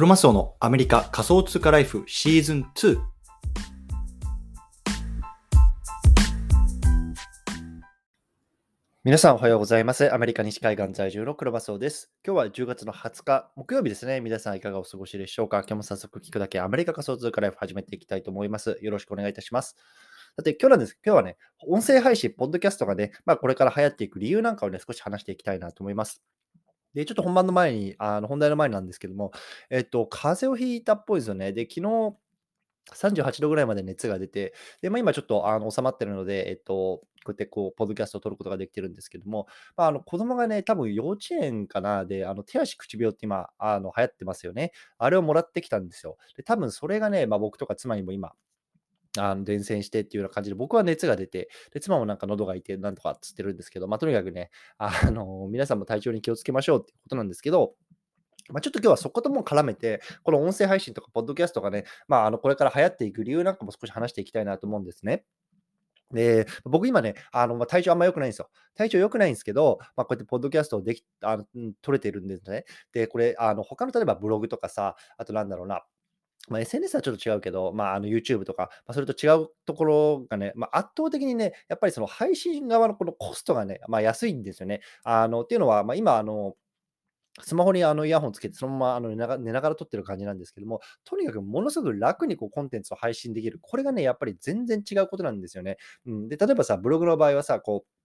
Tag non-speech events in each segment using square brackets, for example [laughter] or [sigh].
クロマスオのアメリカ仮想通貨ライフシーズン2。皆さんおはようございます。アメリカ西海岸在住のクロマスオです。今日は10月の20日、木曜日ですね。皆さんいかがお過ごしでしょうか今日も早速聞くだけアメリカ仮想通貨ライフ始めていきたいと思います。よろしくお願いいたします。さて、今日なんです。今日はね、音声配信、ポッドキャストがね、まあ、これから流行っていく理由なんかをね、少し話していきたいなと思います。で、ちょっと本番の前に、あの本題の前なんですけども、えっと、風邪をひいたっぽいですよね。で、昨日38度ぐらいまで熱が出て、で、まあ、今ちょっとあの収まってるので、えっと、こうやってこう、ポッドキャストを撮ることができてるんですけども、まあ、あの子供がね、多分幼稚園かな、で、あの手足口病って今、あの流行ってますよね。あれをもらってきたんですよ。で、多分それがね、まあ、僕とか妻にも今、あの伝染してっていうような感じで、僕は熱が出て、で妻もなんか喉が痛い、なんとかっつってるんですけど、まあ、とにかくね、あの皆さんも体調に気をつけましょうってことなんですけど、まあ、ちょっと今日はそことも絡めて、この音声配信とか、ポッドキャストがね、まあ、あのこれから流行っていく理由なんかも少し話していきたいなと思うんですね。で、僕今ね、あの、まあ、体調あんま良くないんですよ。体調良くないんですけど、まあ、こうやってポッドキャストをでき、あの、撮れてるんですね。で、これ、あの、他の例えばブログとかさ、あとなんだろうな、まあ、SNS はちょっと違うけど、まあ、の YouTube とか、まあ、それと違うところがね、まあ、圧倒的にね、やっぱりその配信側のこのコストがね、まあ、安いんですよね。あのっていうのは、まあ、今、あの、スマホにあのイヤホンつけて、そのままあの寝なが寝ながら撮ってる感じなんですけども、とにかくものすごく楽にこうコンテンツを配信できる。これがね、やっぱり全然違うことなんですよね。うん、で、例えばさ、ブログの場合はさ、こう、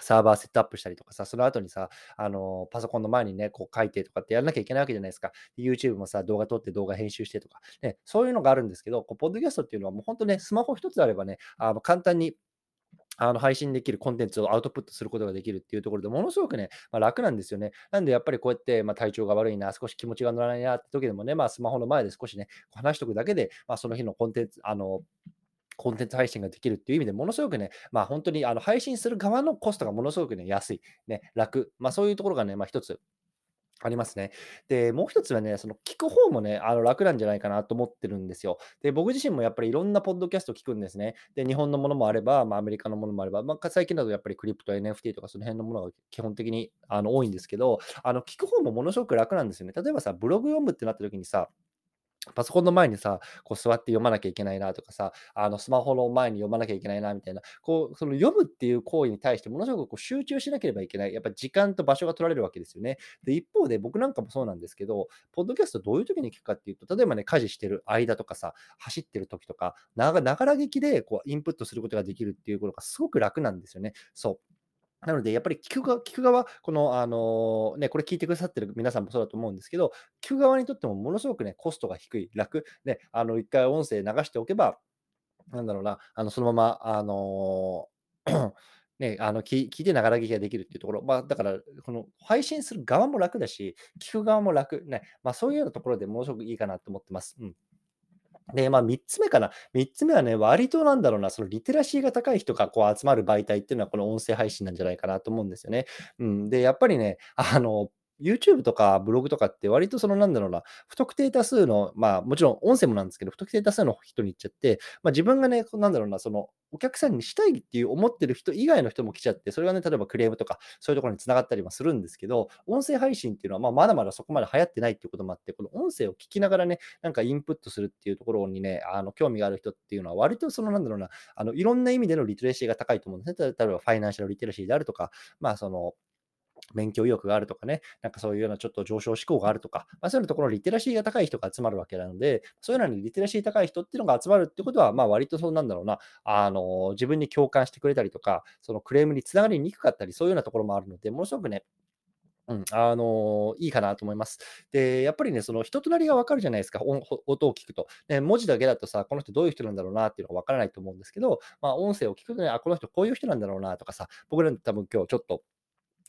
サーバーセットアップしたりとかさ、その後にさ、あのパソコンの前にね、こう書いてとかってやらなきゃいけないわけじゃないですか。YouTube もさ、動画撮って動画編集してとか、ね、そういうのがあるんですけど、こうポッドキャストっていうのはもう本当ね、スマホ一つあればね、あの簡単にあの配信できるコンテンツをアウトプットすることができるっていうところでものすごくね、まあ、楽なんですよね。なんでやっぱりこうやって、まあ、体調が悪いな、少し気持ちが乗らないなって時でもね、まあ、スマホの前で少しね、話しておくだけで、まあ、その日のコンテンツ、あの、コンテンツ配信ができるっていう意味でものすごくね、まあ本当にあの配信する側のコストがものすごくね、安い、ね、楽、まあそういうところがね、まあ一つありますね。で、もう一つはね、その聞く方もね、あの楽なんじゃないかなと思ってるんですよ。で、僕自身もやっぱりいろんなポッドキャスト聞くんですね。で、日本のものもあれば、まあ、アメリカのものもあれば、まあ、最近だとやっぱりクリプト、NFT とかその辺のものが基本的にあの多いんですけど、あの聞く方もものすごく楽なんですよね。例えばさ、ブログ読むってなった時にさ、パソコンの前にさ、こう座って読まなきゃいけないなとかさ、あのスマホの前に読まなきゃいけないなみたいな、こう、その読むっていう行為に対してものすごくこう集中しなければいけない。やっぱ時間と場所が取られるわけですよね。で、一方で僕なんかもそうなんですけど、ポッドキャストどういう時に聞くかっていうと、例えばね、家事してる間とかさ、走ってる時とか、ながら聞きでこうインプットすることができるっていうことがすごく楽なんですよね。そう。なので、やっぱり聞く側、聞く側、この、あのね、これ聞いてくださってる皆さんもそうだと思うんですけど、聞く側にとってもものすごくね、コストが低い、楽、ね、あの、一回音声流しておけば、なんだろうな、あの、そのまま、あの [clears throat] ね、あの聞聞いてながら聞きができるっていうところ、まあ、だから、この配信する側も楽だし、聞く側も楽、ね、まあ、そういうようなところでものすごくいいかなと思ってます。うん。で、まあ、3つ目かな。3つ目はね、割となんだろうな、そのリテラシーが高い人がこう集まる媒体っていうのは、この音声配信なんじゃないかなと思うんですよね。うん。で、やっぱりね、あの、YouTube とかブログとかって割とそのなんだろうな、不特定多数の、まあもちろん音声もなんですけど、不特定多数の人に言っちゃって、まあ自分がね、なんだろうな、そのお客さんにしたいっていう思ってる人以外の人も来ちゃって、それがね、例えばクレームとかそういうところにつながったりもするんですけど、音声配信っていうのはまあまだまだそこまで流行ってないっていうこともあって、この音声を聞きながらね、なんかインプットするっていうところにね、あの興味がある人っていうのは割とそのなんだろうな、あのいろんな意味でのリテラシーが高いと思うんですね。例えばファイナンシャルリテラシーであるとか、まあその勉強意欲があるとかね、なんかそういうようなちょっと上昇志向があるとか、まあ、そういうところリテラシーが高い人が集まるわけなので、そういうのにリテラシー高い人っていうのが集まるってことは、まあ割とそうなんだろうな、あの、自分に共感してくれたりとか、そのクレームにつながりにくかったり、そういうようなところもあるので、ものすごくね、うん、あのいいかなと思います。で、やっぱりね、その人となりがわかるじゃないですか、音を聞くと。ね、文字だけだとさ、この人どういう人なんだろうなっていうのがわからないと思うんですけど、まあ、音声を聞くとね、あ、この人こういう人なんだろうなとかさ、僕らの多分今日ちょっと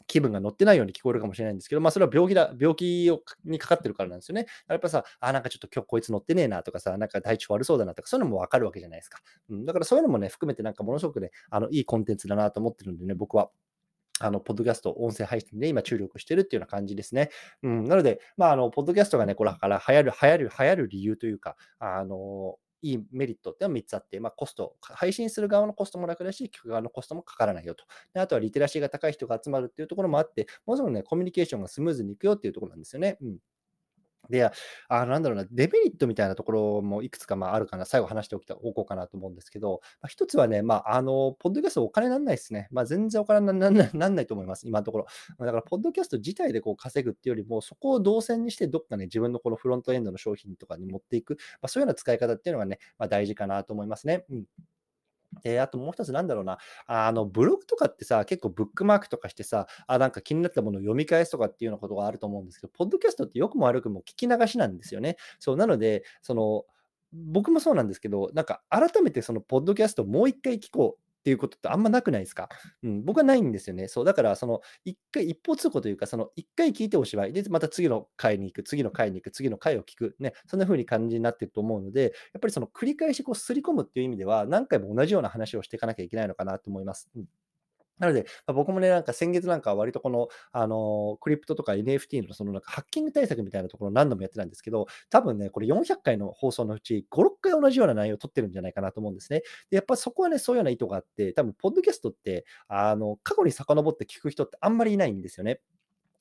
気分が乗ってないように聞こえるかもしれないんですけど、まあ、それは病気だ、病気をにかかってるからなんですよね。やっぱさ、あ、なんかちょっと今日こいつ乗ってねえなとかさ、なんか体調悪そうだなとか、そういうのもわかるわけじゃないですか。うん、だからそういうのもね、含めてなんかものすごくね、あのいいコンテンツだなと思ってるんでね、僕は。あの、ポッドキャスト、音声配信で今注力してるっていうような感じですね。うん、なので、まあ、あの、ポッドキャストがね、これから流行る、流行る、流行る理由というか、あの、いいメリットってのは3つあって、まあ、コスト、配信する側のコストも楽だし、聞く側のコストもかからないよと。であとはリテラシーが高い人が集まるっていうところもあって、もちろんね、コミュニケーションがスムーズにいくよっていうところなんですよね。うんで、あなんだろうな、デメリットみたいなところもいくつか、まあ、あるかな、最後話しておきたおこうかなと思うんですけど、まあ、一つはね、まあ、あの、ポッドキャストお金なんないですね。まあ、全然お金なん [laughs] ないなんないと思います、今のところ。だから、ポッドキャスト自体でこう稼ぐっていうよりも、そこを動線にして、どっかね、自分のこのフロントエンドの商品とかに持っていく、まあ、そういうような使い方っていうのがね、まあ、大事かなと思いますね。うん。で、あともう一つなんだろうな、あの、ブログとかってさ、結構ブックマークとかしてさ、あ、なんか気になったものを読み返すとかっていうようなことがあると思うんですけど、ポッドキャストってよくも悪くも聞き流しなんですよね。そう、なので、その、僕もそうなんですけど、なんか改めてそのポッドキャストもう一回聞こうていうことってあんまなくないですか？うん、僕はないんですよね。そう、だからその一回一方通行というか、その一回聞いておしまい、で、また次の回に行く、次の回に行く、次の回を聞く、ね、そんな風に感じになってると思うので、やっぱりその繰り返しこう刷り込むっていう意味では、何回も同じような話をしていかなきゃいけないのかなと思います。うん。なので、まあ、僕もね、なんか先月なんかは割とこの、あの、クリプトとか NFT のそのなんかハッキング対策みたいなところを何度もやってたんですけど、多分ね、これ400回の放送のうち5、6回同じような内容を取ってるんじゃないかなと思うんですね。で、やっぱそこはね、そういうような意図があって、多分ポッドキャストって、あの、過去に遡って聞く人ってあんまりいないんですよね。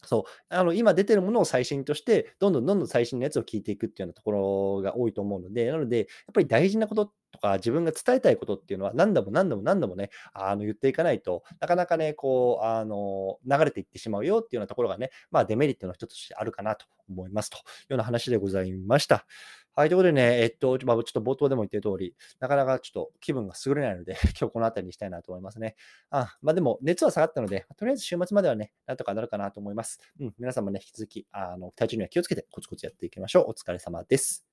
そう、あの、今出てるものを最新として、どんどんどんどん最新のやつを聞いていくっていうようなところが多いと思うので、なので、やっぱり大事なこととか、自分が伝えたいことっていうのは、何度も何度も何度もね、あの、言っていかないと、なかなかね、こう、あの、流れていってしまうよっていうようなところがね、まあ、デメリットの一つとしてあるかなと思いますというような話でございました。はい、ということでね、えっと、ま、ちょっと冒頭でも言ってる通り、なかなかちょっと気分が優れないので、[laughs] 今日この辺りにしたいなと思いますね。あまあ、でも、熱は下がったので、とりあえず週末まではね、なんとかなるかなと思います。うん、皆様ね、引き続き、あの、体調には気をつけてコツコツやっていきましょう。お疲れ様です。